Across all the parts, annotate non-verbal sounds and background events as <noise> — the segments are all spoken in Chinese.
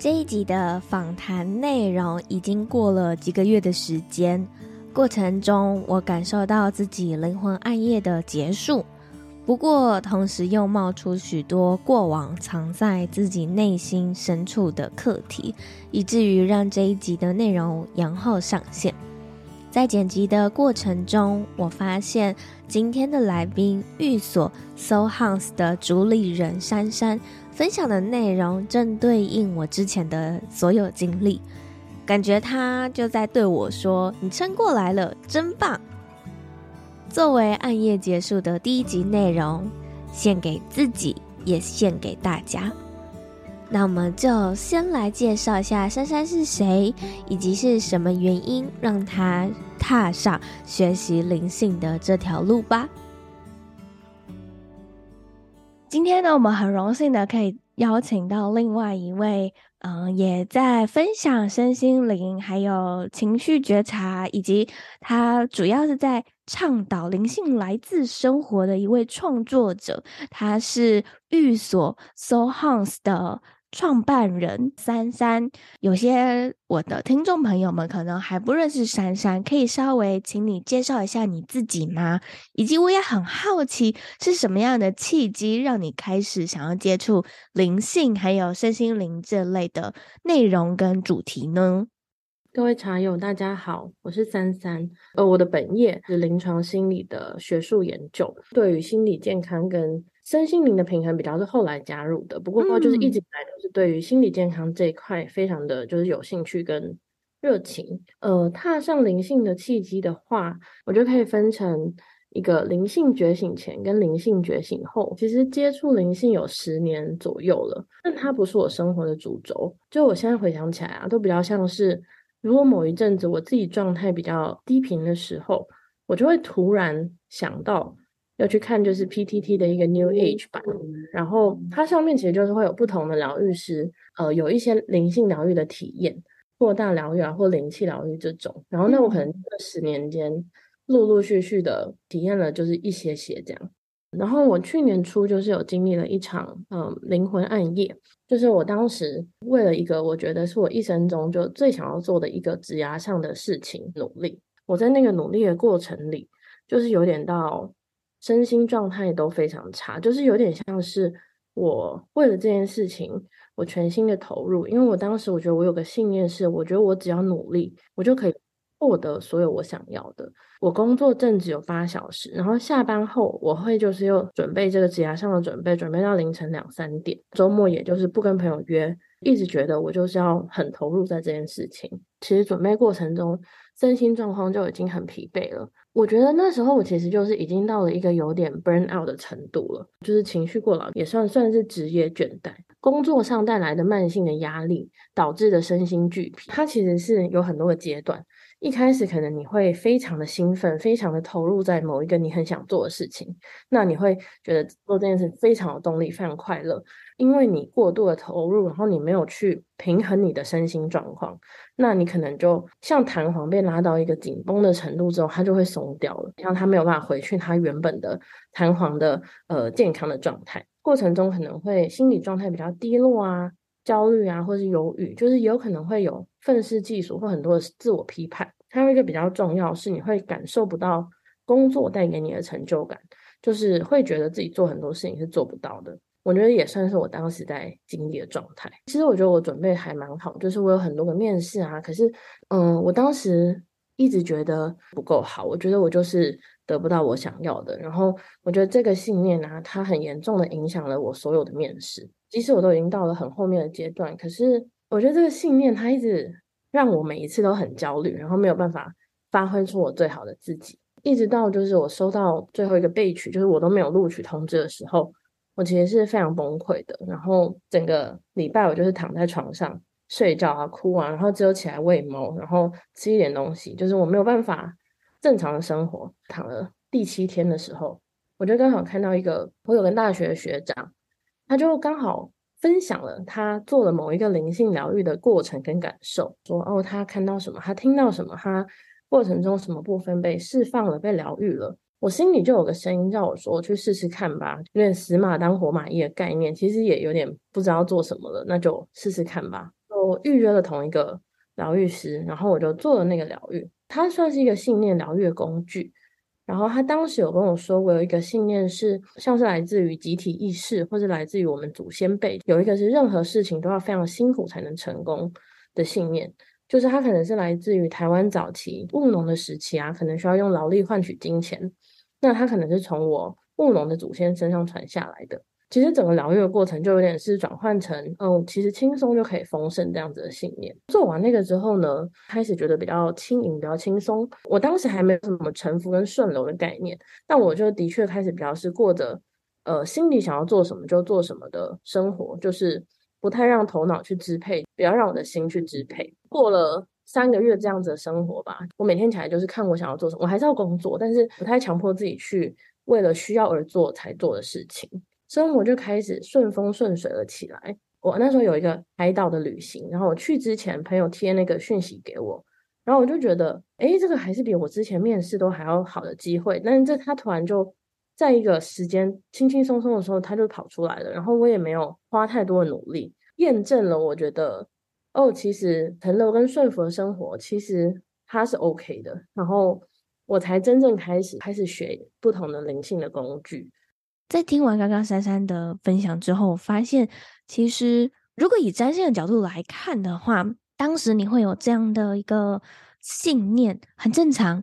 这一集的访谈内容已经过了几个月的时间，过程中我感受到自己灵魂暗夜的结束，不过同时又冒出许多过往藏在自己内心深处的课题，以至于让这一集的内容延后上线。在剪辑的过程中，我发现今天的来宾寓所 Soul House 的主理人珊珊。分享的内容正对应我之前的所有经历，感觉他就在对我说：“你撑过来了，真棒！”作为暗夜结束的第一集内容，献给自己，也献给大家。那我们就先来介绍一下珊珊是谁，以及是什么原因让她踏上学习灵性的这条路吧。今天呢，我们很荣幸的可以邀请到另外一位，嗯、也在分享身心灵，还有情绪觉察，以及他主要是在倡导灵性来自生活的一位创作者，他是寓所 So Hans 的。创办人珊珊，有些我的听众朋友们可能还不认识珊珊，可以稍微请你介绍一下你自己吗？以及我也很好奇，是什么样的契机让你开始想要接触灵性还有身心灵这类的内容跟主题呢？各位茶友，大家好，我是珊珊。呃，我的本业是临床心理的学术研究，对于心理健康跟身心灵的平衡比较是后来加入的，不过就是一直以来都是对于心理健康这一块非常的就是有兴趣跟热情。呃，踏上灵性的契机的话，我觉得可以分成一个灵性觉醒前跟灵性觉醒后。其实接触灵性有十年左右了，但它不是我生活的主轴。就我现在回想起来啊，都比较像是如果某一阵子我自己状态比较低频的时候，我就会突然想到。要去看就是 PTT 的一个 New Age 版，然后它上面其实就是会有不同的疗愈师，呃，有一些灵性疗愈的体验，扩大疗愈啊，或灵气疗愈这种。然后那我可能这十年间陆陆续续的体验了就是一些些这样。然后我去年初就是有经历了一场嗯灵魂暗夜，就是我当时为了一个我觉得是我一生中就最想要做的一个职涯上的事情努力。我在那个努力的过程里，就是有点到。身心状态都非常差，就是有点像是我为了这件事情，我全心的投入。因为我当时我觉得我有个信念是，我觉得我只要努力，我就可以获得所有我想要的。我工作正值有八小时，然后下班后我会就是又准备这个指甲上的准备，准备到凌晨两三点。周末也就是不跟朋友约，一直觉得我就是要很投入在这件事情。其实准备过程中，身心状况就已经很疲惫了。我觉得那时候我其实就是已经到了一个有点 burn out 的程度了，就是情绪过劳，也算算是职业倦怠，工作上带来的慢性的压力导致的身心俱疲。它其实是有很多个阶段，一开始可能你会非常的兴奋，非常的投入在某一个你很想做的事情，那你会觉得做这件事非常有动力，非常快乐。因为你过度的投入，然后你没有去平衡你的身心状况，那你可能就像弹簧被拉到一个紧绷的程度之后，它就会松掉了，像它没有办法回去它原本的弹簧的呃健康的状态。过程中可能会心理状态比较低落啊、焦虑啊，或是忧郁，就是有可能会有愤世嫉俗或很多的自我批判。还有一个比较重要是，你会感受不到工作带给你的成就感，就是会觉得自己做很多事情是做不到的。我觉得也算是我当时在经历的状态。其实我觉得我准备还蛮好，就是我有很多个面试啊，可是，嗯，我当时一直觉得不够好，我觉得我就是得不到我想要的。然后我觉得这个信念啊，它很严重的影响了我所有的面试。即使我都已经到了很后面的阶段，可是我觉得这个信念它一直让我每一次都很焦虑，然后没有办法发挥出我最好的自己。一直到就是我收到最后一个备取，就是我都没有录取通知的时候，我其实是非常崩溃的。然后整个礼拜我就是躺在床上睡觉啊、哭啊，然后只有起来喂猫，然后吃一点东西，就是我没有办法正常的生活。躺了第七天的时候，我就刚好看到一个我有个大学的学长，他就刚好分享了他做了某一个灵性疗愈的过程跟感受，说哦，他看到什么，他听到什么，他。过程中什么部分被释放了，被疗愈了，我心里就有个声音叫我说：“我去试试看吧。”有点死马当活马医的概念，其实也有点不知道做什么了，那就试试看吧。我预约了同一个疗愈师，然后我就做了那个疗愈。它算是一个信念疗愈的工具。然后他当时有跟我说，我有一个信念是像是来自于集体意识，或者来自于我们祖先辈，有一个是任何事情都要非常辛苦才能成功的信念。就是他可能是来自于台湾早期务农的时期啊，可能需要用劳力换取金钱。那他可能是从我务农的祖先身上传下来的。其实整个疗愈的过程就有点是转换成，嗯，其实轻松就可以丰盛这样子的信念。做完那个之后呢，开始觉得比较轻盈，比较轻松。我当时还没有什么臣服跟顺流的概念，但我就的确开始比较是过着，呃，心里想要做什么就做什么的生活，就是。不太让头脑去支配，不要让我的心去支配。过了三个月这样子的生活吧，我每天起来就是看我想要做什么，我还是要工作，但是不太强迫自己去为了需要而做才做的事情，生活就开始顺风顺水了起来。我那时候有一个海岛的旅行，然后我去之前，朋友贴那个讯息给我，然后我就觉得，哎，这个还是比我之前面试都还要好的机会。但是这他突然就。在一个时间轻轻松松的时候，他就跑出来了，然后我也没有花太多的努力，验证了我觉得哦，其实腾楼跟顺服的生活其实它是 OK 的，然后我才真正开始开始学不同的灵性的工具。在听完刚刚珊珊的分享之后，我发现其实如果以占星的角度来看的话，当时你会有这样的一个信念，很正常，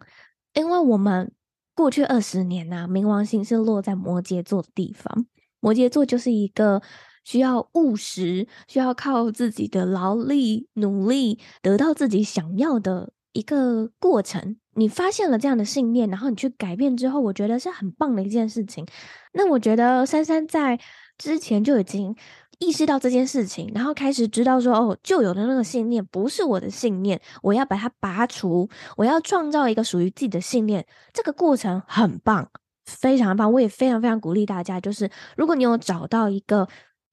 因为我们。过去二十年呐、啊，冥王星是落在摩羯座的地方。摩羯座就是一个需要务实、需要靠自己的劳力、努力得到自己想要的一个过程。你发现了这样的信念，然后你去改变之后，我觉得是很棒的一件事情。那我觉得珊珊在之前就已经。意识到这件事情，然后开始知道说，哦，旧有的那个信念不是我的信念，我要把它拔除，我要创造一个属于自己的信念。这个过程很棒，非常棒。我也非常非常鼓励大家，就是如果你有找到一个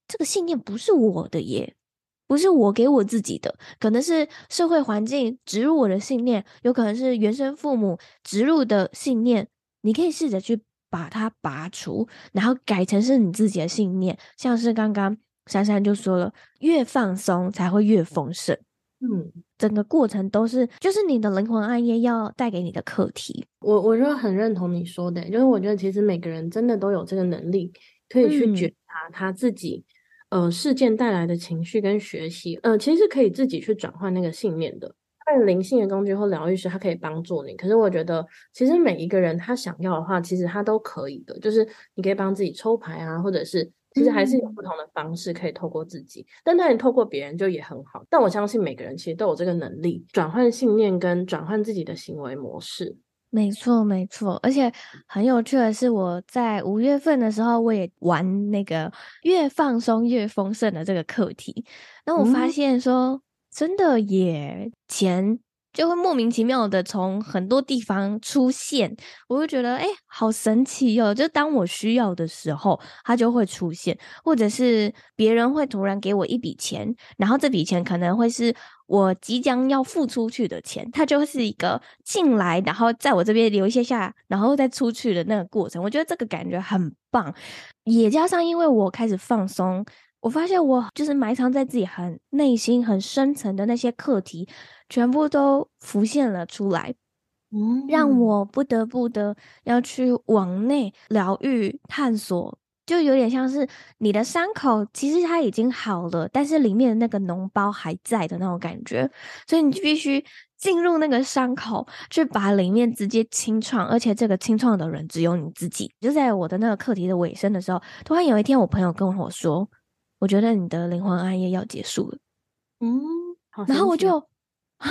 这个信念不是我的耶，不是我给我自己的，可能是社会环境植入我的信念，有可能是原生父母植入的信念，你可以试着去把它拔除，然后改成是你自己的信念，像是刚刚。珊珊就说了，越放松才会越丰盛。嗯，整个过程都是，就是你的灵魂暗夜要带给你的课题。我我就很认同你说的，就是我觉得其实每个人真的都有这个能力，可以去觉察他自己，嗯、呃，事件带来的情绪跟学习，呃，其实是可以自己去转换那个信念的。但灵性的工具或疗愈师，他可以帮助你。可是我觉得，其实每一个人他想要的话，其实他都可以的。就是你可以帮自己抽牌啊，或者是。其实还是有不同的方式可以透过自己，嗯、但当然透过别人就也很好。但我相信每个人其实都有这个能力，转换信念跟转换自己的行为模式。没错，没错。而且很有趣的是，我在五月份的时候，我也玩那个越放松越丰盛的这个课题。那我发现说，嗯、真的也，钱。就会莫名其妙的从很多地方出现，我就觉得哎，好神奇哦！就当我需要的时候，它就会出现，或者是别人会突然给我一笔钱，然后这笔钱可能会是我即将要付出去的钱，它就是一个进来，然后在我这边留一些下，然后再出去的那个过程。我觉得这个感觉很棒，也加上因为我开始放松。我发现我就是埋藏在自己很内心很深层的那些课题，全部都浮现了出来，嗯，让我不得不的要去往内疗愈探索，就有点像是你的伤口其实它已经好了，但是里面的那个脓包还在的那种感觉，所以你必须进入那个伤口，去把里面直接清创，而且这个清创的人只有你自己。就在我的那个课题的尾声的时候，突然有一天，我朋友跟我说。我觉得你的灵魂暗夜要结束了，嗯，然后我就啊，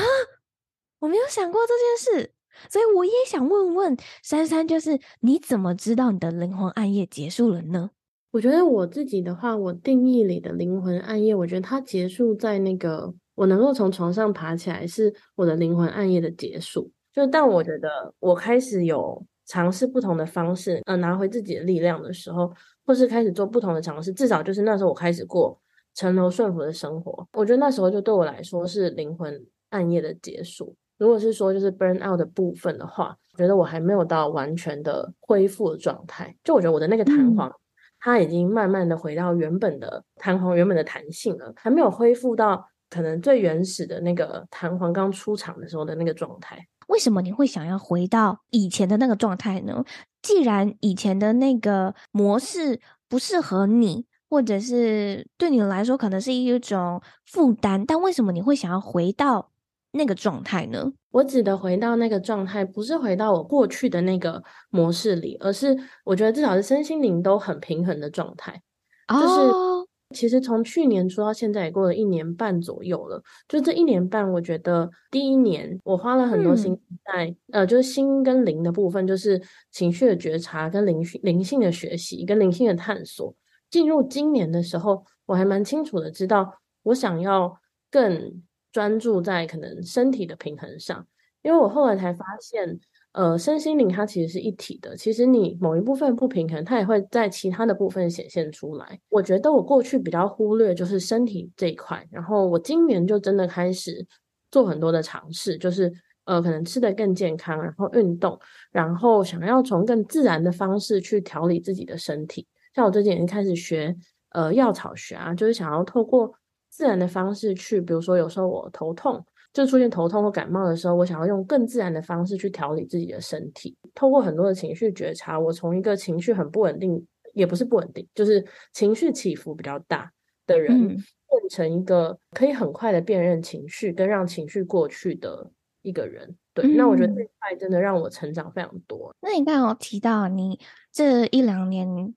我没有想过这件事，所以我也想问问珊珊，就是你怎么知道你的灵魂暗夜结束了呢？我觉得我自己的话，我定义里的灵魂暗夜，我觉得它结束在那个我能够从床上爬起来，是我的灵魂暗夜的结束。就但我觉得我开始有尝试不同的方式，呃，拿回自己的力量的时候，或是开始做不同的尝试，至少就是那时候我开始过陈柔顺服的生活。我觉得那时候就对我来说是灵魂暗夜的结束。如果是说就是 burn out 的部分的话，我觉得我还没有到完全的恢复的状态。就我觉得我的那个弹簧，嗯、它已经慢慢的回到原本的弹簧原本的弹性了，还没有恢复到可能最原始的那个弹簧刚出厂的时候的那个状态。为什么你会想要回到以前的那个状态呢？既然以前的那个模式不适合你，或者是对你来说可能是一种负担，但为什么你会想要回到那个状态呢？我指的回到那个状态，不是回到我过去的那个模式里，而是我觉得至少是身心灵都很平衡的状态。哦、就是其实从去年初到现在也过了一年半左右了。就这一年半，我觉得第一年我花了很多心在、嗯、呃，就是心跟灵的部分，就是情绪的觉察跟灵灵性的学习跟灵性的探索。进入今年的时候，我还蛮清楚的知道，我想要更。专注在可能身体的平衡上，因为我后来才发现，呃，身心灵它其实是一体的。其实你某一部分不平衡，它也会在其他的部分显现出来。我觉得我过去比较忽略就是身体这一块，然后我今年就真的开始做很多的尝试，就是呃，可能吃得更健康，然后运动，然后想要从更自然的方式去调理自己的身体。像我最近已经开始学呃药草学啊，就是想要透过。自然的方式去，比如说有时候我头痛，就出现头痛或感冒的时候，我想要用更自然的方式去调理自己的身体。透过很多的情绪觉察，我从一个情绪很不稳定，也不是不稳定，就是情绪起伏比较大的人，嗯、变成一个可以很快的辨认情绪跟让情绪过去的一个人。对，嗯、那我觉得这一块真的让我成长非常多。那你刚刚有提到你这一两年。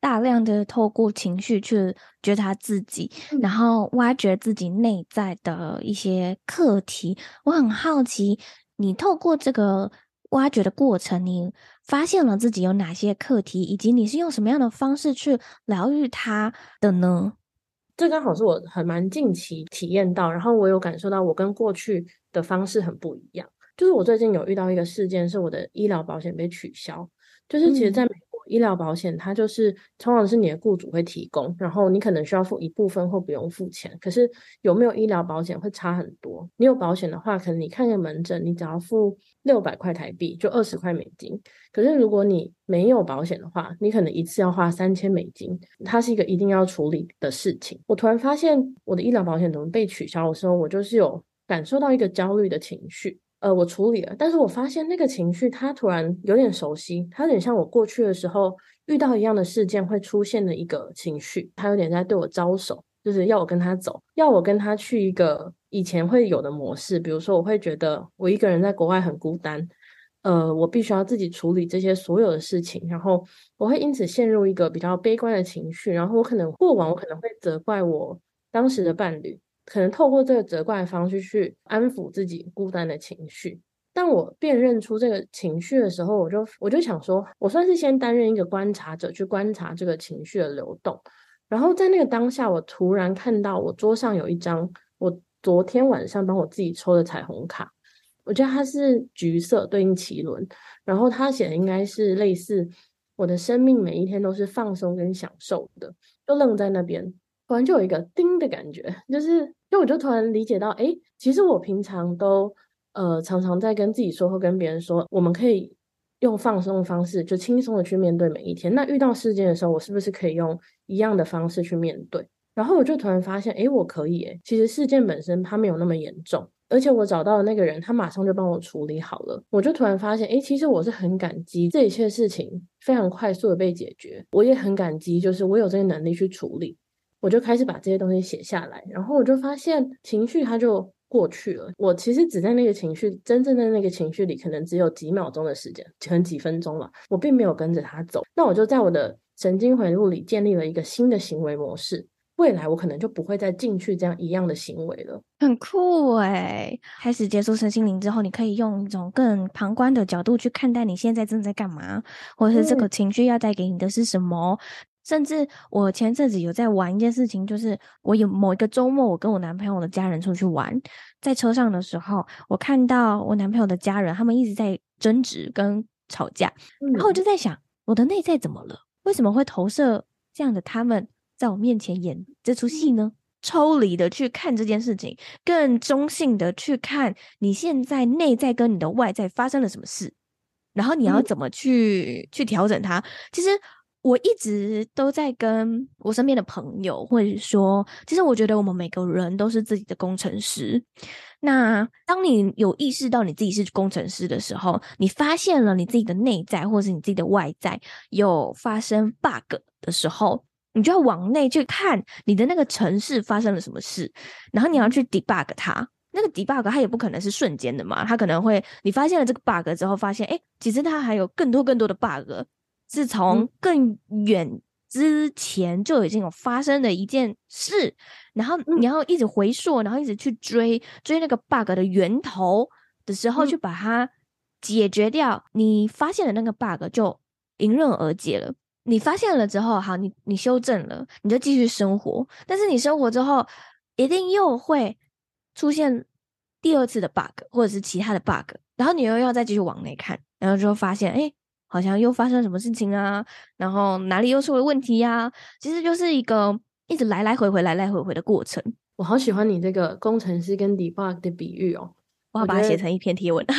大量的透过情绪去觉察自己，嗯、然后挖掘自己内在的一些课题。我很好奇，你透过这个挖掘的过程，你发现了自己有哪些课题，以及你是用什么样的方式去疗愈它的呢？这刚好是我很蛮近期体验到，然后我有感受到我跟过去的方式很不一样。就是我最近有遇到一个事件，是我的医疗保险被取消。就是其实在医疗保险它就是通常是你的雇主会提供，然后你可能需要付一部分或不用付钱。可是有没有医疗保险会差很多。你有保险的话，可能你看个门诊，你只要付六百块台币，就二十块美金。可是如果你没有保险的话，你可能一次要花三千美金，它是一个一定要处理的事情。我突然发现我的医疗保险怎么被取消的时候，我就是有感受到一个焦虑的情绪。呃，我处理了，但是我发现那个情绪，它突然有点熟悉，它有点像我过去的时候遇到一样的事件会出现的一个情绪，它有点在对我招手，就是要我跟他走，要我跟他去一个以前会有的模式，比如说我会觉得我一个人在国外很孤单，呃，我必须要自己处理这些所有的事情，然后我会因此陷入一个比较悲观的情绪，然后我可能过往我可能会责怪我当时的伴侣。可能透过这个责怪的方式去安抚自己孤单的情绪。当我辨认出这个情绪的时候，我就我就想说，我算是先担任一个观察者，去观察这个情绪的流动。然后在那个当下，我突然看到我桌上有一张我昨天晚上帮我自己抽的彩虹卡，我觉得它是橘色，对应脐轮，然后它写的应该是类似我的生命每一天都是放松跟享受的，就愣在那边。突然就有一个叮的感觉，就是，就我就突然理解到，诶，其实我平常都，呃，常常在跟自己说或跟别人说，我们可以用放松的方式，就轻松的去面对每一天。那遇到事件的时候，我是不是可以用一样的方式去面对？然后我就突然发现，诶，我可以，诶，其实事件本身它没有那么严重，而且我找到的那个人，他马上就帮我处理好了。我就突然发现，诶，其实我是很感激这一切事情非常快速的被解决，我也很感激，就是我有这个能力去处理。我就开始把这些东西写下来，然后我就发现情绪它就过去了。我其实只在那个情绪，真正的那个情绪里，可能只有几秒钟的时间，可能几分钟了。我并没有跟着它走。那我就在我的神经回路里建立了一个新的行为模式。未来我可能就不会再进去这样一样的行为了。很酷哎！开始接触身心灵之后，你可以用一种更旁观的角度去看待你现在正在干嘛，或者是这个情绪要带给你的是什么。嗯、甚至我前阵子有在玩一件事情，就是我有某一个周末，我跟我男朋友的家人出去玩，在车上的时候，我看到我男朋友的家人他们一直在争执跟吵架，嗯、然后我就在想，我的内在怎么了？为什么会投射这样的他们在我面前演这出戏呢？抽离的去看这件事情，更中性的去看你现在内在跟你的外在发生了什么事，然后你要怎么去、嗯、去调整它。其实我一直都在跟我身边的朋友，或者说，其实我觉得我们每个人都是自己的工程师。那当你有意识到你自己是工程师的时候，你发现了你自己的内在或者是你自己的外在有发生 bug 的时候，你就要往内去看你的那个城市发生了什么事，然后你要去 debug 它。那个 debug 它也不可能是瞬间的嘛，它可能会你发现了这个 bug 之后，发现哎，其实它还有更多更多的 bug，是从更远之前就已经有发生的一件事，然后你要一直回溯，然后一直去追追那个 bug 的源头的时候，去把它解决掉。你发现了那个 bug 就迎刃而解了。你发现了之后，好，你你修正了，你就继续生活。但是你生活之后，一定又会出现第二次的 bug，或者是其他的 bug，然后你又要再继续往内看，然后就发现，哎，好像又发生什么事情啊，然后哪里又出了问题呀、啊？其实就是一个一直来来回回、来来回回的过程。我好喜欢你这个工程师跟 debug 的比喻哦，我要把它写成一篇贴文。<laughs>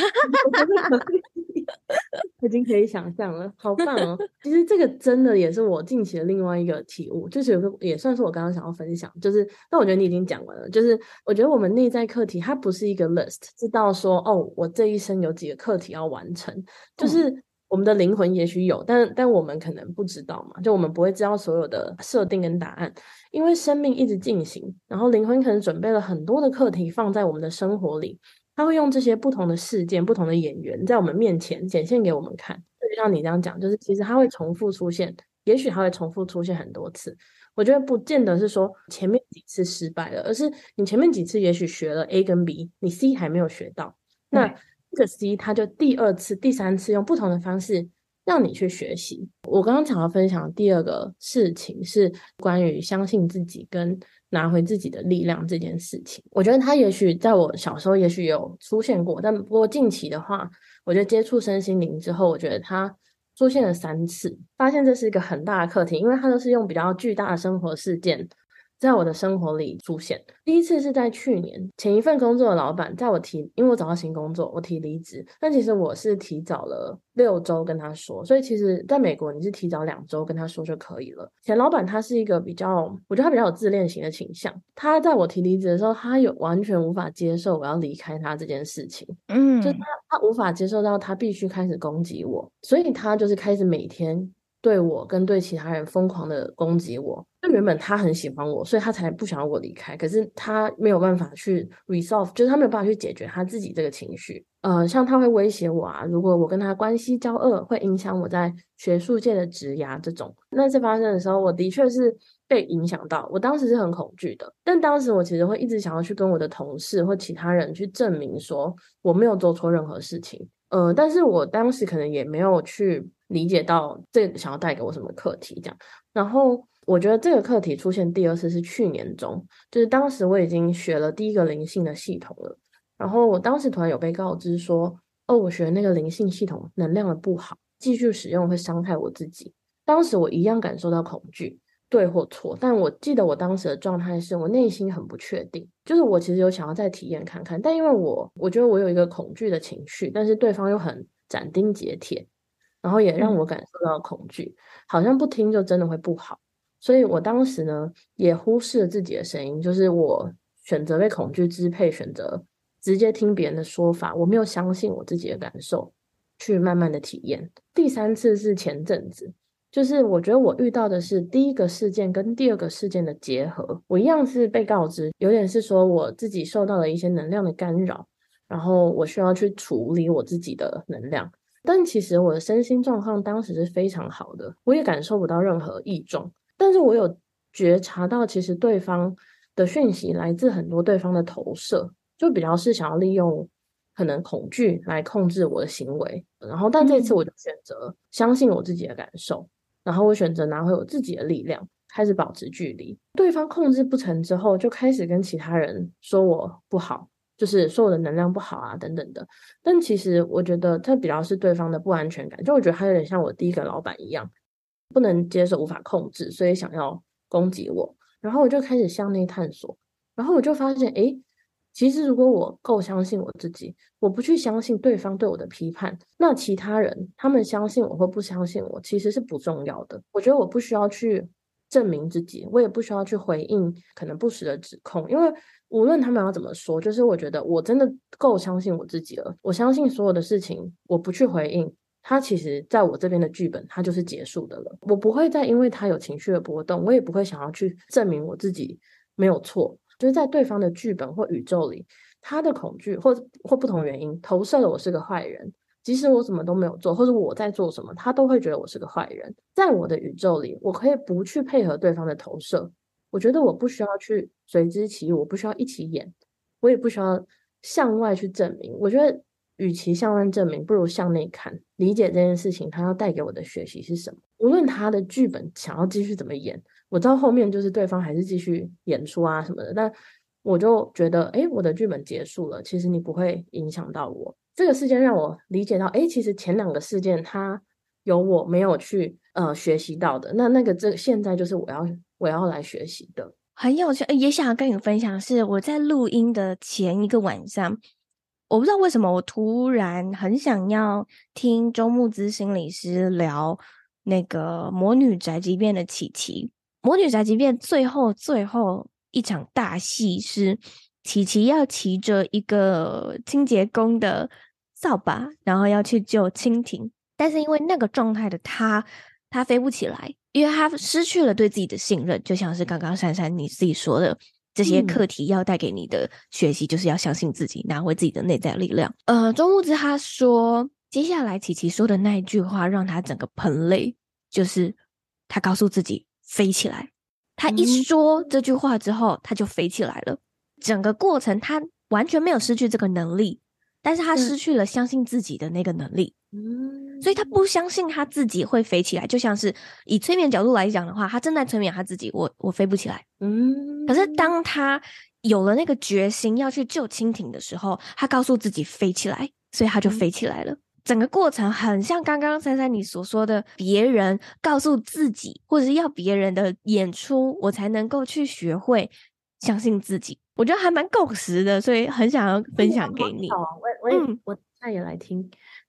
已经可以想象了，好棒哦！其实这个真的也是我近期的另外一个体悟，就是有个也算是我刚刚想要分享，就是但我觉得你已经讲完了，就是我觉得我们内在课题它不是一个 list，知道说哦，我这一生有几个课题要完成，就是我们的灵魂也许有，但但我们可能不知道嘛，就我们不会知道所有的设定跟答案，因为生命一直进行，然后灵魂可能准备了很多的课题放在我们的生活里。他会用这些不同的事件、不同的演员在我们面前展现给我们看，就像你这样讲，就是其实他会重复出现，也许他会重复出现很多次。我觉得不见得是说前面几次失败了，而是你前面几次也许学了 A 跟 B，你 C 还没有学到，那这个 C 他就第二次、第三次用不同的方式让你去学习。我刚刚想要分享的第二个事情是关于相信自己跟。拿回自己的力量这件事情，我觉得他也许在我小时候也许有出现过，但不过近期的话，我觉得接触身心灵之后，我觉得他出现了三次，发现这是一个很大的课题，因为他都是用比较巨大的生活事件。在我的生活里出现，第一次是在去年，前一份工作的老板在我提，因为我找到新工作，我提离职，但其实我是提早了六周跟他说，所以其实在美国你是提早两周跟他说就可以了。前老板他是一个比较，我觉得他比较有自恋型的倾向，他在我提离职的时候，他有完全无法接受我要离开他这件事情，嗯，就他他无法接受到他必须开始攻击我，所以他就是开始每天。对我跟对其他人疯狂的攻击我，就原本他很喜欢我，所以他才不想要我离开。可是他没有办法去 resolve，就是他没有办法去解决他自己这个情绪。呃，像他会威胁我啊，如果我跟他关系交恶，会影响我在学术界的职涯这种。那次发生的时候，我的确是被影响到，我当时是很恐惧的。但当时我其实会一直想要去跟我的同事或其他人去证明说我没有做错任何事情。呃，但是我当时可能也没有去。理解到这想要带给我什么课题，这样，然后我觉得这个课题出现第二次是去年中，就是当时我已经学了第一个灵性的系统了，然后我当时突然有被告知说，哦，我学那个灵性系统能量的不好，继续使用会伤害我自己。当时我一样感受到恐惧，对或错，但我记得我当时的状态是我内心很不确定，就是我其实有想要再体验看看，但因为我我觉得我有一个恐惧的情绪，但是对方又很斩钉截铁。然后也让我感受到恐惧，好像不听就真的会不好，所以我当时呢也忽视了自己的声音，就是我选择被恐惧支配，选择直接听别人的说法，我没有相信我自己的感受，去慢慢的体验。第三次是前阵子，就是我觉得我遇到的是第一个事件跟第二个事件的结合，我一样是被告知，有点是说我自己受到了一些能量的干扰，然后我需要去处理我自己的能量。但其实我的身心状况当时是非常好的，我也感受不到任何异状。但是我有觉察到，其实对方的讯息来自很多对方的投射，就比较是想要利用可能恐惧来控制我的行为。然后，但这次我就选择相信我自己的感受，然后我选择拿回我自己的力量，开始保持距离。对方控制不成之后，就开始跟其他人说我不好。就是说我的能量不好啊，等等的。但其实我觉得他比较是对方的不安全感，就我觉得他有点像我第一个老板一样，不能接受、无法控制，所以想要攻击我。然后我就开始向内探索，然后我就发现，诶，其实如果我够相信我自己，我不去相信对方对我的批判，那其他人他们相信我或不相信我，其实是不重要的。我觉得我不需要去证明自己，我也不需要去回应可能不实的指控，因为。无论他们要怎么说，就是我觉得我真的够相信我自己了。我相信所有的事情，我不去回应他，其实在我这边的剧本，它就是结束的了。我不会再因为他有情绪的波动，我也不会想要去证明我自己没有错。就是在对方的剧本或宇宙里，他的恐惧或或不同原因投射了我是个坏人，即使我什么都没有做，或者我在做什么，他都会觉得我是个坏人。在我的宇宙里，我可以不去配合对方的投射。我觉得我不需要去随之起，我不需要一起演，我也不需要向外去证明。我觉得，与其向外证明，不如向内看，理解这件事情，它要带给我的学习是什么。无论他的剧本想要继续怎么演，我知道后面就是对方还是继续演出啊什么的，但我就觉得，哎，我的剧本结束了，其实你不会影响到我。这个事件让我理解到，哎，其实前两个事件它有我没有去呃学习到的，那那个这现在就是我要。我要来学习的，很有趣。也想要跟你分享，是我在录音的前一个晚上，我不知道为什么，我突然很想要听周木之心理师聊那个《魔女宅急便》的琪琪。《魔女宅急便》最后最后一场大戏是琪琪要骑着一个清洁工的扫把，然后要去救蜻蜓，但是因为那个状态的他，他飞不起来。因为他失去了对自己的信任，就像是刚刚珊珊你自己说的，这些课题要带给你的学习，就是要相信自己，拿回自己的内在力量。呃，周慕姿他说，接下来琪琪说的那一句话让他整个喷泪，就是他告诉自己飞起来。他一说这句话之后，他就飞起来了。整个过程他完全没有失去这个能力，但是他失去了相信自己的那个能力。嗯，所以他不相信他自己会飞起来，就像是以催眠角度来讲的话，他正在催眠他自己，我我飞不起来。嗯，可是当他有了那个决心要去救蜻蜓的时候，他告诉自己飞起来，所以他就飞起来了。嗯，整个过程很像刚刚珊珊你所说的，别人告诉自己，或者是要别人的演出，我才能够去学会相信自己。我觉得还蛮共识的，所以很想要分享给你。我我也我那也来听。<laughs>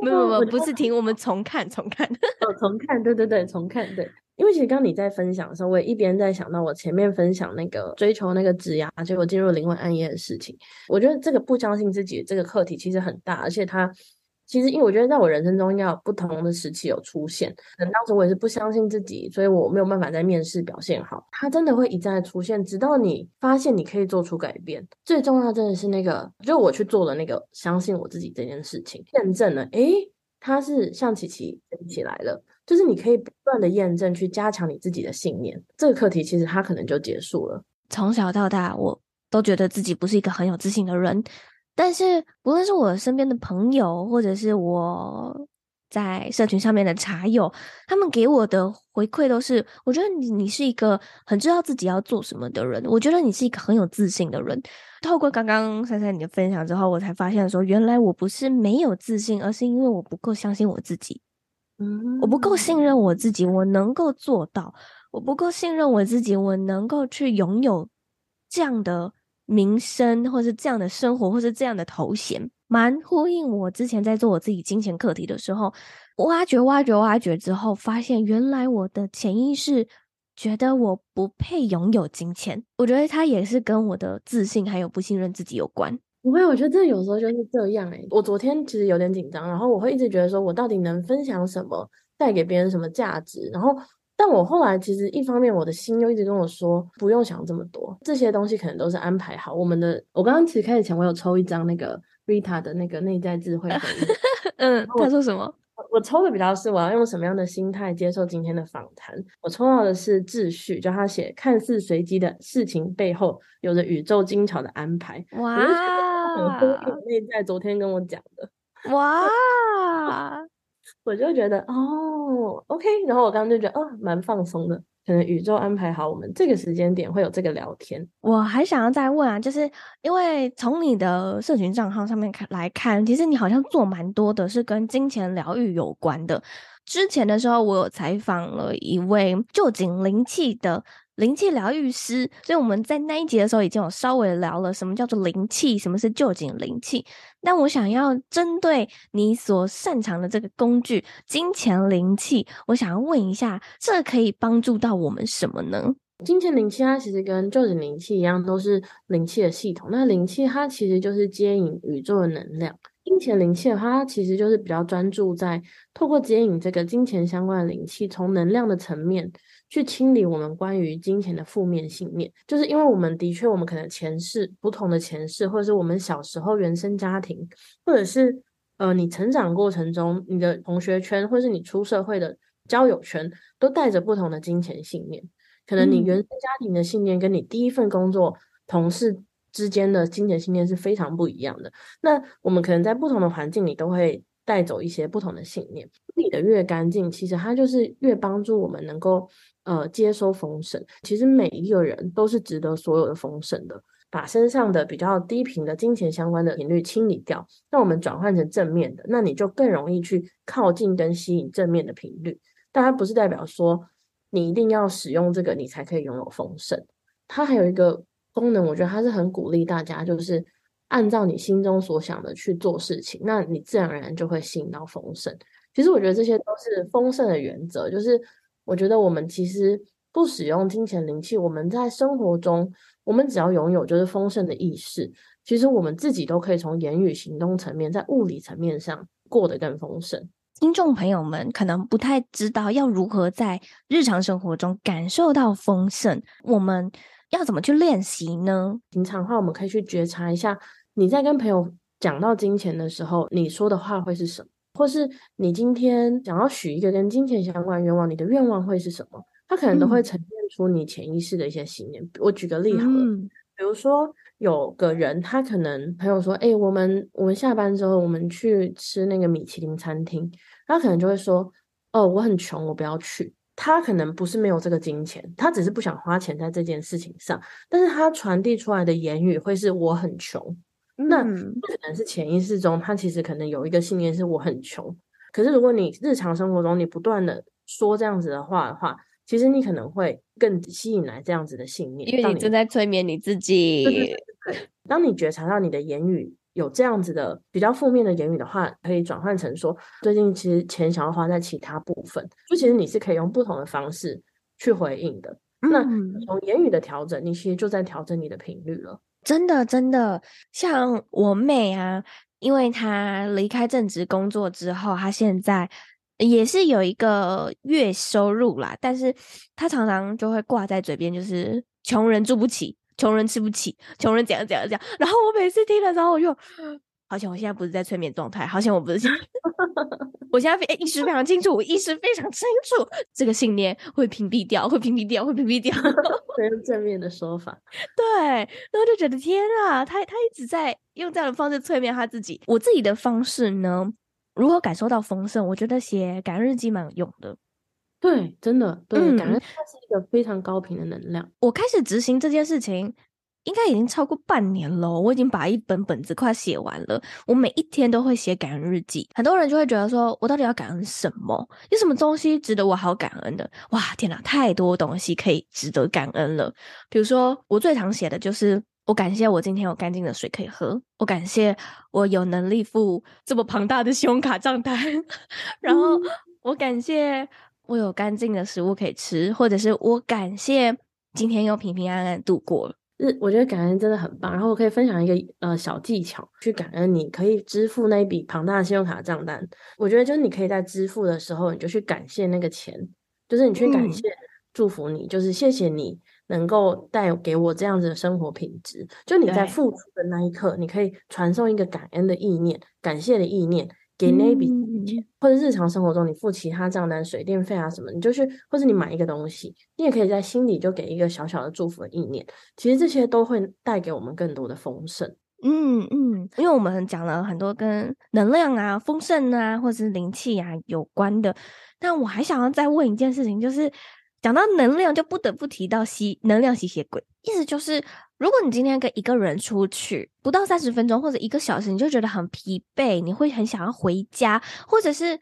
没有没有，不是听，我们重看 <laughs> 重看哦，重看，对对对，重看对。因为其实刚刚你在分享的时候，我也一边在想到我前面分享那个追求那个职涯，结果进入灵魂暗夜的事情。我觉得这个不相信自己这个课题其实很大，而且它。其实，因为我觉得在我人生中，要不同的时期有出现。可能当时我也是不相信自己，所以我没有办法在面试表现好。它真的会一再出现，直到你发现你可以做出改变。最重要真的是那个，就我去做了那个相信我自己这件事情，验证了，诶，它是像琪琪起来了。就是你可以不断的验证，去加强你自己的信念。这个课题其实它可能就结束了。从小到大，我都觉得自己不是一个很有自信的人。但是，不论是我身边的朋友，或者是我在社群上面的茶友，他们给我的回馈都是：我觉得你你是一个很知道自己要做什么的人，我觉得你是一个很有自信的人。透过刚刚珊珊你的分享之后，我才发现说，原来我不是没有自信，而是因为我不够相信我自己。嗯，我不够信任我自己，我能够做到；我不够信任我自己，我能够去拥有这样的。名声，或是这样的生活，或是这样的头衔，蛮呼应我之前在做我自己金钱课题的时候，挖掘、挖掘、挖掘之后，发现原来我的潜意识觉得我不配拥有金钱。我觉得它也是跟我的自信还有不信任自己有关。不会，我觉得这有时候就是这样诶、我昨天其实有点紧张，然后我会一直觉得说，我到底能分享什么，带给别人什么价值，然后。但我后来其实一方面，我的心又一直跟我说，不用想这么多，这些东西可能都是安排好。我们的，我刚刚其实开始前，我有抽一张那个 Rita 的那个内在智慧。<laughs> 嗯，他说什么？我抽的比较是我要用什么样的心态接受今天的访谈。我抽到的是秩序，就他写看似随机的事情背后有着宇宙精巧的安排。哇，内在昨天跟我讲的。哇，<laughs> 我就觉得哦，OK，然后我刚刚就觉得哦，蛮放松的。可能宇宙安排好我们这个时间点会有这个聊天。我还想要再问啊，就是因为从你的社群账号上面看来看，其实你好像做蛮多的是跟金钱疗愈有关的。之前的时候，我有采访了一位臼井灵气的。灵气疗愈师，所以我们在那一集的时候已经有稍微聊了什么叫做灵气，什么是臼井灵气。但我想要针对你所擅长的这个工具——金钱灵气，我想要问一下，这可以帮助到我们什么呢？金钱灵气它其实跟臼井灵气一样，都是灵气的系统。那灵气它其实就是接引宇宙的能量。金钱灵气的话，它其实就是比较专注在透过接引这个金钱相关的灵气，从能量的层面。去清理我们关于金钱的负面信念，就是因为我们的确，我们可能前世不同的前世，或者是我们小时候原生家庭，或者是呃你成长过程中你的同学圈，或是你出社会的交友圈，都带着不同的金钱信念。可能你原生家庭的信念跟你第一份工作同事之间的金钱信念是非常不一样的。那我们可能在不同的环境里都会带走一些不同的信念。理得越干净，其实它就是越帮助我们能够。呃，接收丰盛，其实每一个人都是值得所有的丰盛的。把身上的比较低频的金钱相关的频率清理掉，那我们转换成正面的，那你就更容易去靠近跟吸引正面的频率。但它不是代表说你一定要使用这个，你才可以拥有丰盛。它还有一个功能，我觉得它是很鼓励大家，就是按照你心中所想的去做事情，那你自然而然就会吸引到丰盛。其实我觉得这些都是丰盛的原则，就是。我觉得我们其实不使用金钱灵气，我们在生活中，我们只要拥有就是丰盛的意识，其实我们自己都可以从言语、行动层面，在物理层面上过得更丰盛。听众朋友们可能不太知道要如何在日常生活中感受到丰盛，我们要怎么去练习呢？平常的话，我们可以去觉察一下，你在跟朋友讲到金钱的时候，你说的话会是什么？或是你今天想要许一个跟金钱相关愿望，你的愿望会是什么？它可能都会呈现出你潜意识的一些信念。嗯、我举个例好了，嗯、比如说有个人，他可能朋友说：“哎、欸，我们我们下班之后，我们去吃那个米其林餐厅。”他可能就会说：“哦，我很穷，我不要去。”他可能不是没有这个金钱，他只是不想花钱在这件事情上。但是他传递出来的言语会是：“我很穷。”那可能是潜意识中，他其实可能有一个信念是我很穷。可是如果你日常生活中你不断的说这样子的话的话，其实你可能会更吸引来这样子的信念，因为你正在催眠你自己。对对对对。当你觉察到你的言语有这样子的比较负面的言语的话，可以转换成说，最近其实钱想要花在其他部分，就其实你是可以用不同的方式去回应的。那从言语的调整，你其实就在调整你的频率了。真的，真的，像我妹啊，因为她离开正职工作之后，她现在也是有一个月收入啦，但是她常常就会挂在嘴边，就是穷人住不起，穷人吃不起，穷人怎样怎样怎样。然后我每次听了之后，我就。好像我现在不是在催眠状态，好像我不是现在，<laughs> 我现在非意识非常清楚，我意识非常清楚，这个信念会屏蔽掉，会屏蔽掉，会屏蔽掉，这是正面的说法。<laughs> 对，然后就觉得天啊，他他一直在用这样的方式催眠他自己。我自己的方式呢，如何感受到丰盛？我觉得写感恩日记蛮有用的。对，真的，对，嗯、感恩它是一个非常高频的能量。我开始执行这件事情。应该已经超过半年了，我已经把一本本子快写完了。我每一天都会写感恩日记。很多人就会觉得说，我到底要感恩什么？有什么东西值得我好感恩的？哇，天哪，太多东西可以值得感恩了。比如说，我最常写的就是，我感谢我今天有干净的水可以喝，我感谢我有能力付这么庞大的信用卡账单，<laughs> 然后我感谢我有干净的食物可以吃，或者是我感谢今天又平平安安度过了。是，我觉得感恩真的很棒。然后我可以分享一个呃小技巧，去感恩你可以支付那一笔庞大的信用卡账单。我觉得就是你可以在支付的时候，你就去感谢那个钱，就是你去感谢、嗯、祝福你，就是谢谢你能够带给我这样子的生活品质。就你在付出的那一刻，你可以传送一个感恩的意念、感谢的意念给那一笔或者日常生活中你付其他账单、水电费啊什么，你就去，或者你买一个东西，你也可以在心里就给一个小小的祝福的意念。其实这些都会带给我们更多的丰盛。嗯嗯，因为我们讲了很多跟能量啊、丰盛啊，或者是灵气啊有关的，但我还想要再问一件事情，就是讲到能量，就不得不提到吸能量吸血鬼。意思就是，如果你今天跟一个人出去不到三十分钟或者一个小时，你就觉得很疲惫，你会很想要回家，或者是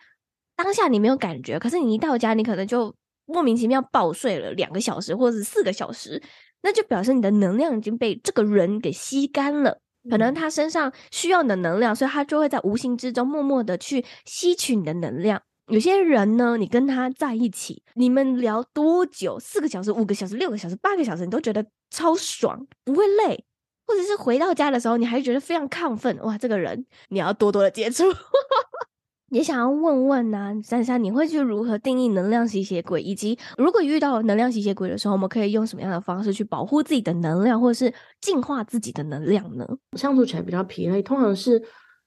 当下你没有感觉，可是你一到家，你可能就莫名其妙爆睡了两个小时或者是四个小时，那就表示你的能量已经被这个人给吸干了。可能他身上需要你的能量，所以他就会在无形之中默默的去吸取你的能量。有些人呢，你跟他在一起，你们聊多久？四个小时、五个小时、六个小时、八个小时，你都觉得超爽，不会累，或者是回到家的时候，你还觉得非常亢奋。哇，这个人你要多多的接触。<laughs> 也想要问问呐、啊，珊珊，你会去如何定义能量吸血鬼？以及如果遇到能量吸血鬼的时候，我们可以用什么样的方式去保护自己的能量，或者是净化自己的能量呢？相处起来比较疲累，通常是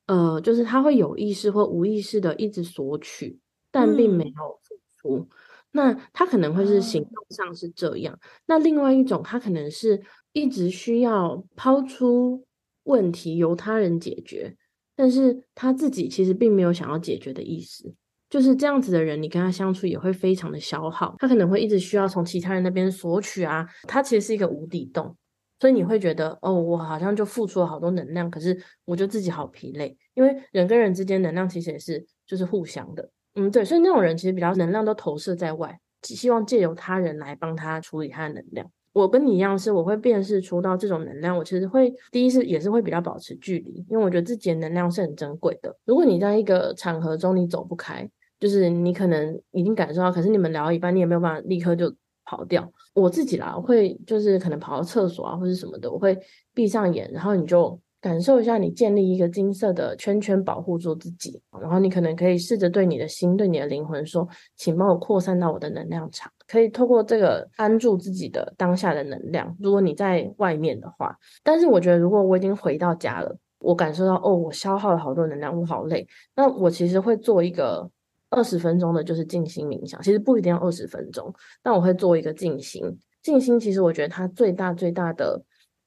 呃，就是他会有意识或无意识的一直索取，但并没有付出。嗯、那他可能会是行动上是这样。嗯、那另外一种，他可能是一直需要抛出问题由他人解决。但是他自己其实并没有想要解决的意思，就是这样子的人，你跟他相处也会非常的消耗，他可能会一直需要从其他人那边索取啊，他其实是一个无底洞，所以你会觉得哦，我好像就付出了好多能量，可是我就自己好疲累，因为人跟人之间能量其实也是就是互相的，嗯，对，所以那种人其实比较能量都投射在外，只希望借由他人来帮他处理他的能量。我跟你一样，是我会辨识出到这种能量。我其实会第一是也是会比较保持距离，因为我觉得自己的能量是很珍贵的。如果你在一个场合中你走不开，就是你可能已经感受到，可是你们聊到一半，你也没有办法立刻就跑掉。我自己啦，会就是可能跑到厕所啊或者什么的，我会闭上眼，然后你就。感受一下，你建立一个金色的圈圈保护住自己，然后你可能可以试着对你的心、对你的灵魂说：“请帮我扩散到我的能量场。”可以透过这个安住自己的当下的能量。如果你在外面的话，但是我觉得，如果我已经回到家了，我感受到哦，我消耗了好多能量，我好累。那我其实会做一个二十分钟的，就是静心冥想。其实不一定要二十分钟，但我会做一个静心。静心其实我觉得它最大最大的。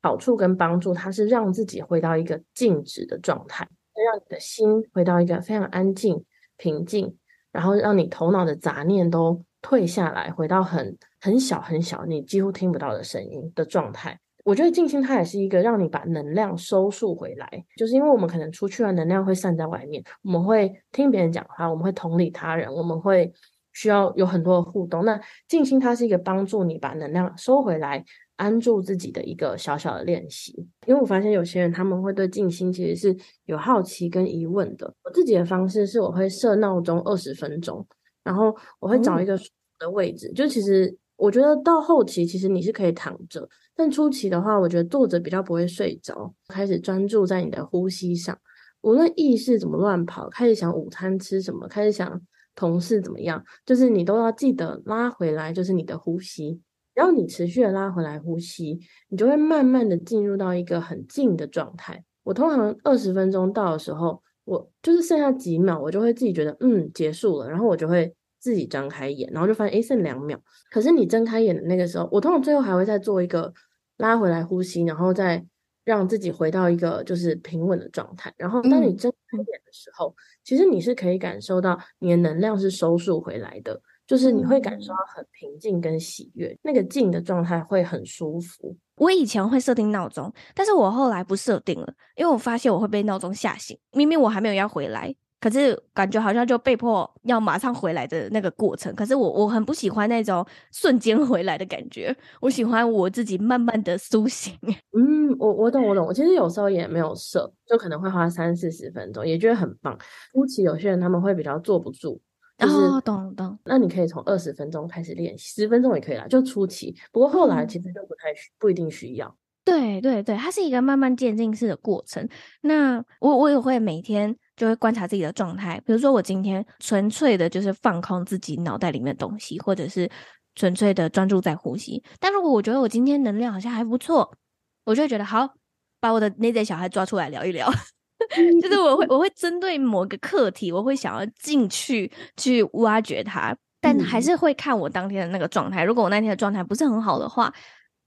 好处跟帮助，它是让自己回到一个静止的状态，让你的心回到一个非常安静、平静，然后让你头脑的杂念都退下来，回到很很小很小，你几乎听不到的声音的状态。我觉得静心它也是一个让你把能量收束回来，就是因为我们可能出去了，能量会散在外面，我们会听别人讲话，我们会同理他人，我们会需要有很多的互动。那静心它是一个帮助你把能量收回来。安住自己的一个小小的练习，因为我发现有些人他们会对静心其实是有好奇跟疑问的。我自己的方式是我会设闹钟二十分钟，然后我会找一个的位置。嗯、就其实我觉得到后期其实你是可以躺着，但初期的话，我觉得坐着比较不会睡着。开始专注在你的呼吸上，无论意识怎么乱跑，开始想午餐吃什么，开始想同事怎么样，就是你都要记得拉回来，就是你的呼吸。然后你持续的拉回来呼吸，你就会慢慢的进入到一个很静的状态。我通常二十分钟到的时候，我就是剩下几秒，我就会自己觉得嗯结束了，然后我就会自己张开眼，然后就发现诶剩两秒。可是你睁开眼的那个时候，我通常最后还会再做一个拉回来呼吸，然后再让自己回到一个就是平稳的状态。然后当你睁开眼的时候，嗯、其实你是可以感受到你的能量是收束回来的。就是你会感受到很平静跟喜悦，那个静的状态会很舒服。我以前会设定闹钟，但是我后来不设定了，因为我发现我会被闹钟吓醒。明明我还没有要回来，可是感觉好像就被迫要马上回来的那个过程。可是我我很不喜欢那种 <laughs> 瞬间回来的感觉，我喜欢我自己慢慢的苏醒。<laughs> 嗯，我我懂我懂，我其实有时候也没有设，就可能会花三四十分钟，也觉得很棒。初期有些人他们会比较坐不住。就是、哦，懂懂。那你可以从二十分钟开始练习，十分钟也可以啦，就初期。不过后来其实就不太需，不一定需要。对对对，它是一个慢慢渐进式的过程。那我我也会每天就会观察自己的状态，比如说我今天纯粹的就是放空自己脑袋里面的东西，或者是纯粹的专注在呼吸。但如果我觉得我今天能量好像还不错，我就会觉得好，把我的内在小孩抓出来聊一聊。就是我会我会针对某个课题，我会想要进去去挖掘它，但还是会看我当天的那个状态。如果我那天的状态不是很好的话，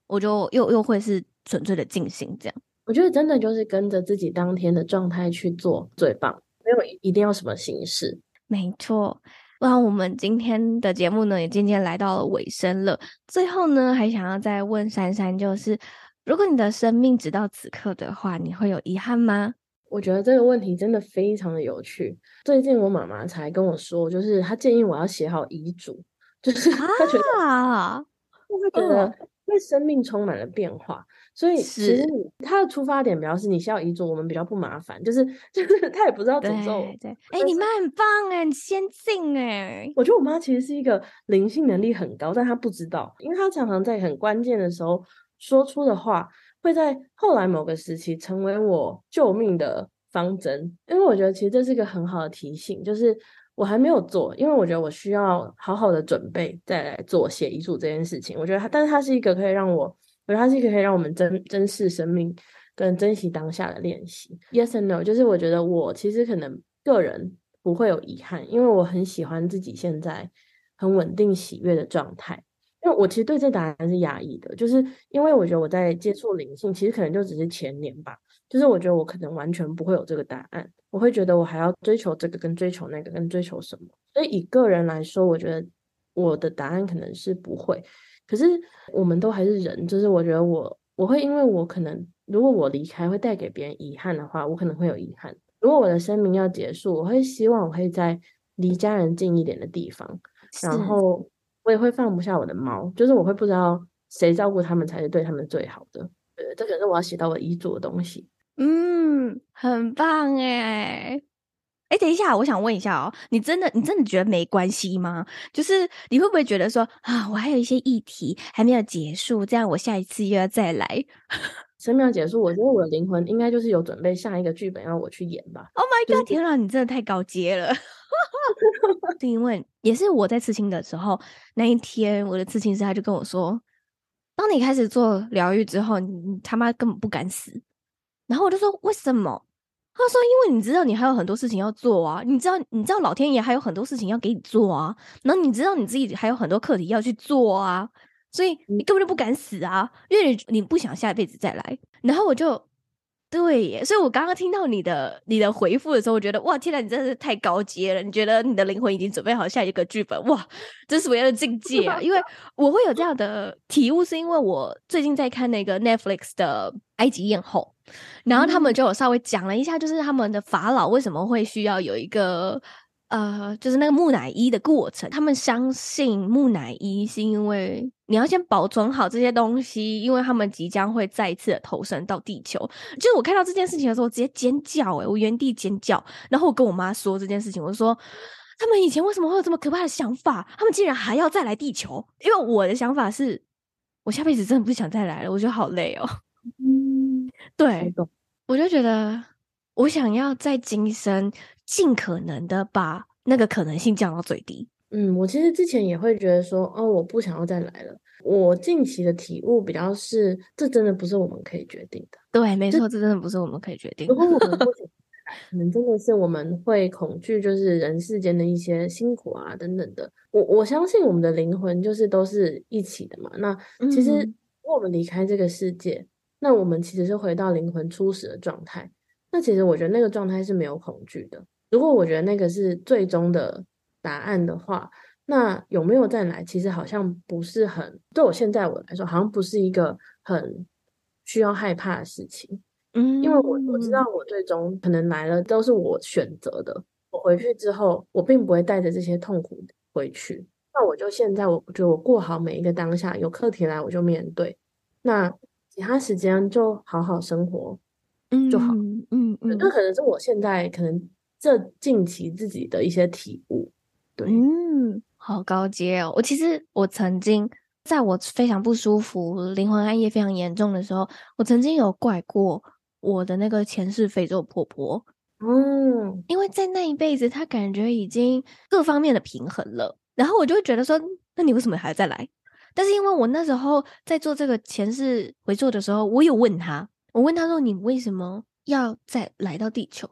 我就又又会是纯粹的进行这样。我觉得真的就是跟着自己当天的状态去做最棒，没有一定要什么形式。没错。那我们今天的节目呢，也渐渐来到了尾声了。最后呢，还想要再问珊珊，就是如果你的生命直到此刻的话，你会有遗憾吗？我觉得这个问题真的非常的有趣。最近我妈妈才跟我说，就是她建议我要写好遗嘱，就是她觉得，啊、她觉得因为生命充满了变化。所以其实他的出发点比较是你需要遗嘱，我们比较不麻烦，就是就是 <laughs> 她也不知道诅咒。对，哎、欸，你妈很棒哎，很先进哎。我觉得我妈其实是一个灵性能力很高，但她不知道，因为她常常在很关键的时候说出的话，会在后来某个时期成为我救命的方针。因为我觉得其实这是一个很好的提醒，就是我还没有做，因为我觉得我需要好好的准备再来做写遗嘱这件事情。我觉得它，但是它是一个可以让我。我觉得它是一个可以让我们珍珍视生命跟珍惜当下的练习。Yes and no，就是我觉得我其实可能个人不会有遗憾，因为我很喜欢自己现在很稳定喜悦的状态。我其实对这答案是压抑的，就是因为我觉得我在接触灵性，其实可能就只是前年吧。就是我觉得我可能完全不会有这个答案，我会觉得我还要追求这个跟追求那个跟追求什么。所以以个人来说，我觉得我的答案可能是不会。可是我们都还是人，就是我觉得我我会因为我可能如果我离开会带给别人遗憾的话，我可能会有遗憾。如果我的生命要结束，我会希望我可以在离家人近一点的地方，然后我也会放不下我的猫，就是我会不知道谁照顾他们才是对他们最好的。对，这可是我要写到我遗嘱的东西。嗯，很棒哎。哎，等一下，我想问一下哦，你真的，你真的觉得没关系吗？就是你会不会觉得说啊，我还有一些议题还没有结束，这样我下一次又要再来？生命要结束，我觉得我的灵魂应该就是有准备下一个剧本要我去演吧。Oh my god！、就是、天啊，你真的太高阶了。<laughs> 是因为也是我在刺青的时候，那一天我的刺青师他就跟我说，当你开始做疗愈之后，你，你他妈根本不敢死。然后我就说，为什么？他说：“因为你知道你还有很多事情要做啊，你知道你知道老天爷还有很多事情要给你做啊，然后你知道你自己还有很多课题要去做啊，所以你根本就不敢死啊，因为你你不想下一辈子再来。”然后我就对耶，所以我刚刚听到你的你的回复的时候，我觉得哇，天呐，你真的是太高阶了！你觉得你的灵魂已经准备好下一个剧本哇？这是什么样的境界啊？因为我会有这样的体悟，是因为我最近在看那个 Netflix 的《埃及艳后》。然后他们就有稍微讲了一下，就是他们的法老为什么会需要有一个呃，就是那个木乃伊的过程。他们相信木乃伊是因为你要先保存好这些东西，因为他们即将会再一次的投身到地球。就是我看到这件事情的时候，我直接尖叫，欸，诶，我原地尖叫。然后我跟我妈说这件事情，我说他们以前为什么会有这么可怕的想法？他们竟然还要再来地球？因为我的想法是，我下辈子真的不想再来了，我觉得好累哦。嗯，<laughs> 对，我就觉得我想要在今生尽可能的把那个可能性降到最低。嗯，我其实之前也会觉得说，哦，我不想要再来了。我近期的体悟比较是，这真的不是我们可以决定的。对，没错，这真的不是我们可以决定的。如果我们不想，<laughs> 可能真的是我们会恐惧，就是人世间的一些辛苦啊等等的。我我相信我们的灵魂就是都是一起的嘛。那其实如果我们离开这个世界，那我们其实是回到灵魂初始的状态。那其实我觉得那个状态是没有恐惧的。如果我觉得那个是最终的答案的话，那有没有再来？其实好像不是很，对我现在我来说，好像不是一个很需要害怕的事情。嗯，因为我我知道我最终可能来了都是我选择的。我回去之后，我并不会带着这些痛苦回去。那我就现在，我觉得我过好每一个当下，有课题来我就面对。那。其他时间就好好生活，嗯，就好，嗯嗯，那、嗯、可能是我现在可能这近期自己的一些体悟，对，嗯，好高阶哦。我其实我曾经在我非常不舒服、灵魂暗夜非常严重的时候，我曾经有怪过我的那个前世非洲婆婆，嗯，因为在那一辈子，她感觉已经各方面的平衡了，然后我就会觉得说，那你为什么还要再来？但是因为我那时候在做这个前世回溯的时候，我有问他，我问他说：“你为什么要再来到地球。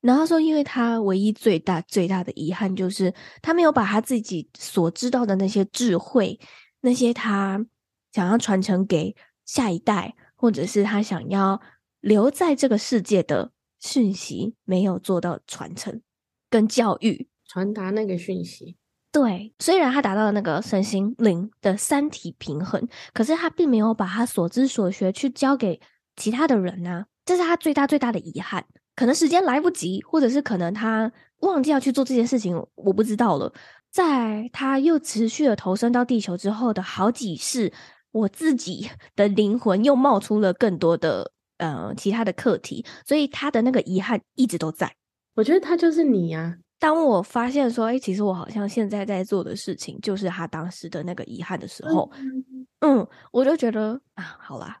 然后说，因为他唯一最大最大的遗憾就是他没有把他自己所知道的那些智慧，那些他想要传承给下一代，或者是他想要留在这个世界的讯息，没有做到传承跟教育，传达那个讯息。对，虽然他达到了那个身心灵的三体平衡，可是他并没有把他所知所学去交给其他的人啊，这是他最大最大的遗憾。可能时间来不及，或者是可能他忘记要去做这件事情，我不知道了。在他又持续的投身到地球之后的好几世，我自己 <laughs> 的灵魂又冒出了更多的呃其他的课题，所以他的那个遗憾一直都在。我觉得他就是你呀、啊。当我发现说，哎、欸，其实我好像现在在做的事情就是他当时的那个遗憾的时候，嗯，嗯，我就觉得啊，好啦，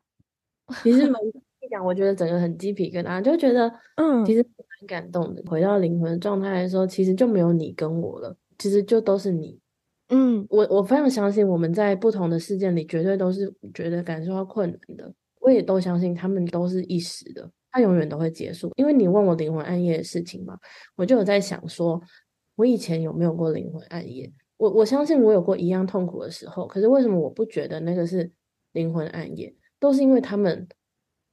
其实蛮。讲，我觉得整个很鸡皮疙瘩，就觉得，嗯，其实蛮感动的。回到灵魂状态的时候，其实就没有你跟我了，其实就都是你。嗯，我我非常相信我们在不同的事件里，绝对都是觉得感受到困难的。我也都相信他们都是一时的，它永远都会结束。因为你问我灵魂暗夜的事情嘛，我就有在想说，我以前有没有过灵魂暗夜？我我相信我有过一样痛苦的时候，可是为什么我不觉得那个是灵魂暗夜？都是因为他们。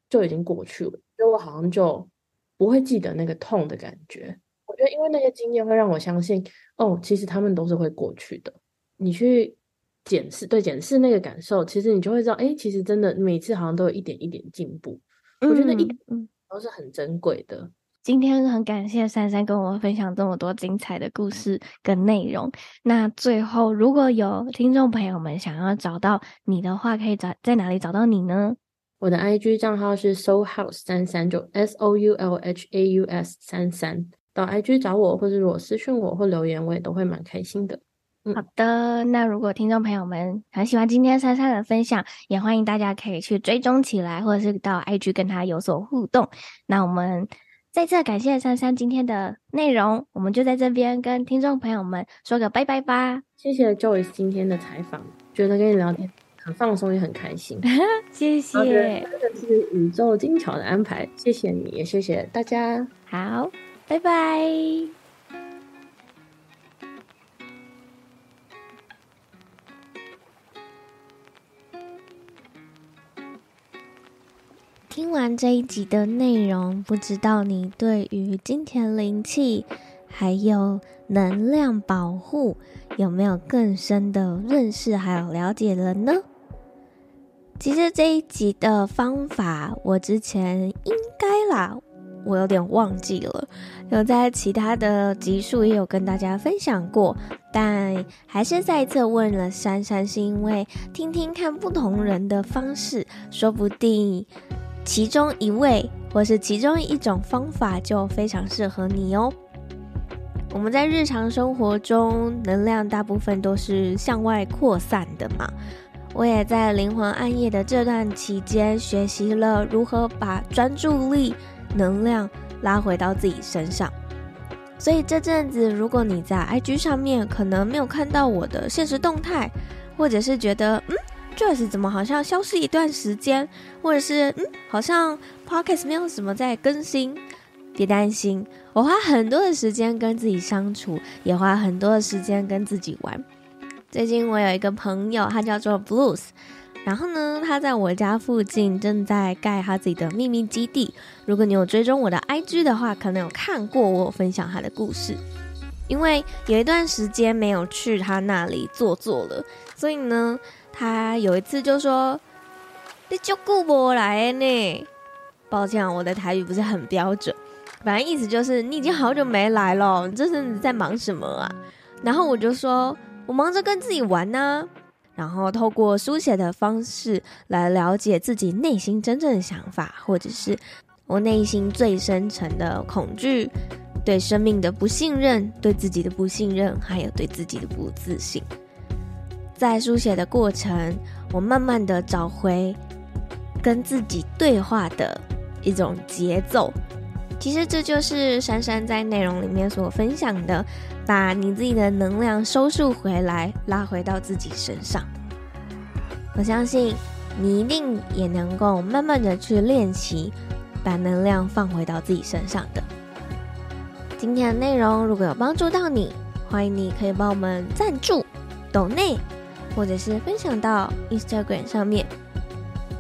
就已经过去了，所以我好像就不会记得那个痛的感觉。我觉得，因为那些经验会让我相信，哦，其实他们都是会过去的。你去检视，对，检视那个感受，其实你就会知道，哎，其实真的每次好像都有一点一点进步。嗯、我觉得一点都是很珍贵的。今天很感谢珊珊跟我们分享这么多精彩的故事跟内容。那最后，如果有听众朋友们想要找到你的话，可以找在哪里找到你呢？我的 IG 账号是 Soul House 三三，就 S O U L H A U S 三三，到 IG 找我，或者如果私讯我或留言，我也都会蛮开心的。嗯、好的，那如果听众朋友们很喜欢今天珊珊的分享，也欢迎大家可以去追踪起来，或者是到 IG 跟他有所互动。那我们再次感谢珊珊今天的内容，我们就在这边跟听众朋友们说个拜拜吧。谢谢 Joyce 今天的采访，觉得跟你聊天。很放松，也很开心。<laughs> 谢谢，这个是宇宙精巧的安排。谢谢你，也谢谢大家。好，拜拜。听完这一集的内容，不知道你对于金钱灵气还有能量保护有没有更深的认识还有了解了呢？其实这一集的方法，我之前应该啦，我有点忘记了，有在其他的集数也有跟大家分享过，但还是再一次问了珊珊，是因为听听看不同人的方式，说不定其中一位或是其中一种方法就非常适合你哦。我们在日常生活中，能量大部分都是向外扩散的嘛。我也在灵魂暗夜的这段期间，学习了如何把专注力、能量拉回到自己身上。所以这阵子，如果你在 IG 上面可能没有看到我的现实动态，或者是觉得嗯，Joyce 怎么好像消失一段时间，或者是嗯，好像 Podcast 没有什么在更新，别担心，我花很多的时间跟自己相处，也花很多的时间跟自己玩。最近我有一个朋友，他叫做 Blues，然后呢，他在我家附近正在盖他自己的秘密基地。如果你有追踪我的 IG 的话，可能有看过我分享他的故事。因为有一段时间没有去他那里坐坐了，所以呢，他有一次就说：“你就顾不来呢。”抱歉，我的台语不是很标准，反正意思就是你已经好久没来了，你这是你在忙什么啊？然后我就说。我忙着跟自己玩呢、然后透过书写的方式来了解自己内心真正的想法，或者是我内心最深层的恐惧、对生命的不信任、对自己的不信任，还有对自己的不自信。在书写的过程，我慢慢的找回跟自己对话的一种节奏。其实这就是珊珊在内容里面所分享的，把你自己的能量收束回来，拉回到自己身上。我相信你一定也能够慢慢的去练习，把能量放回到自己身上的。今天的内容如果有帮助到你，欢迎你可以帮我们赞助、抖内，或者是分享到 Instagram 上面，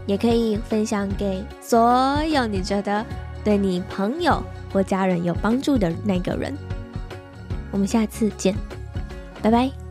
也可以分享给所有你觉得对你朋友或家人有帮助的那个人。我们下次见，拜拜。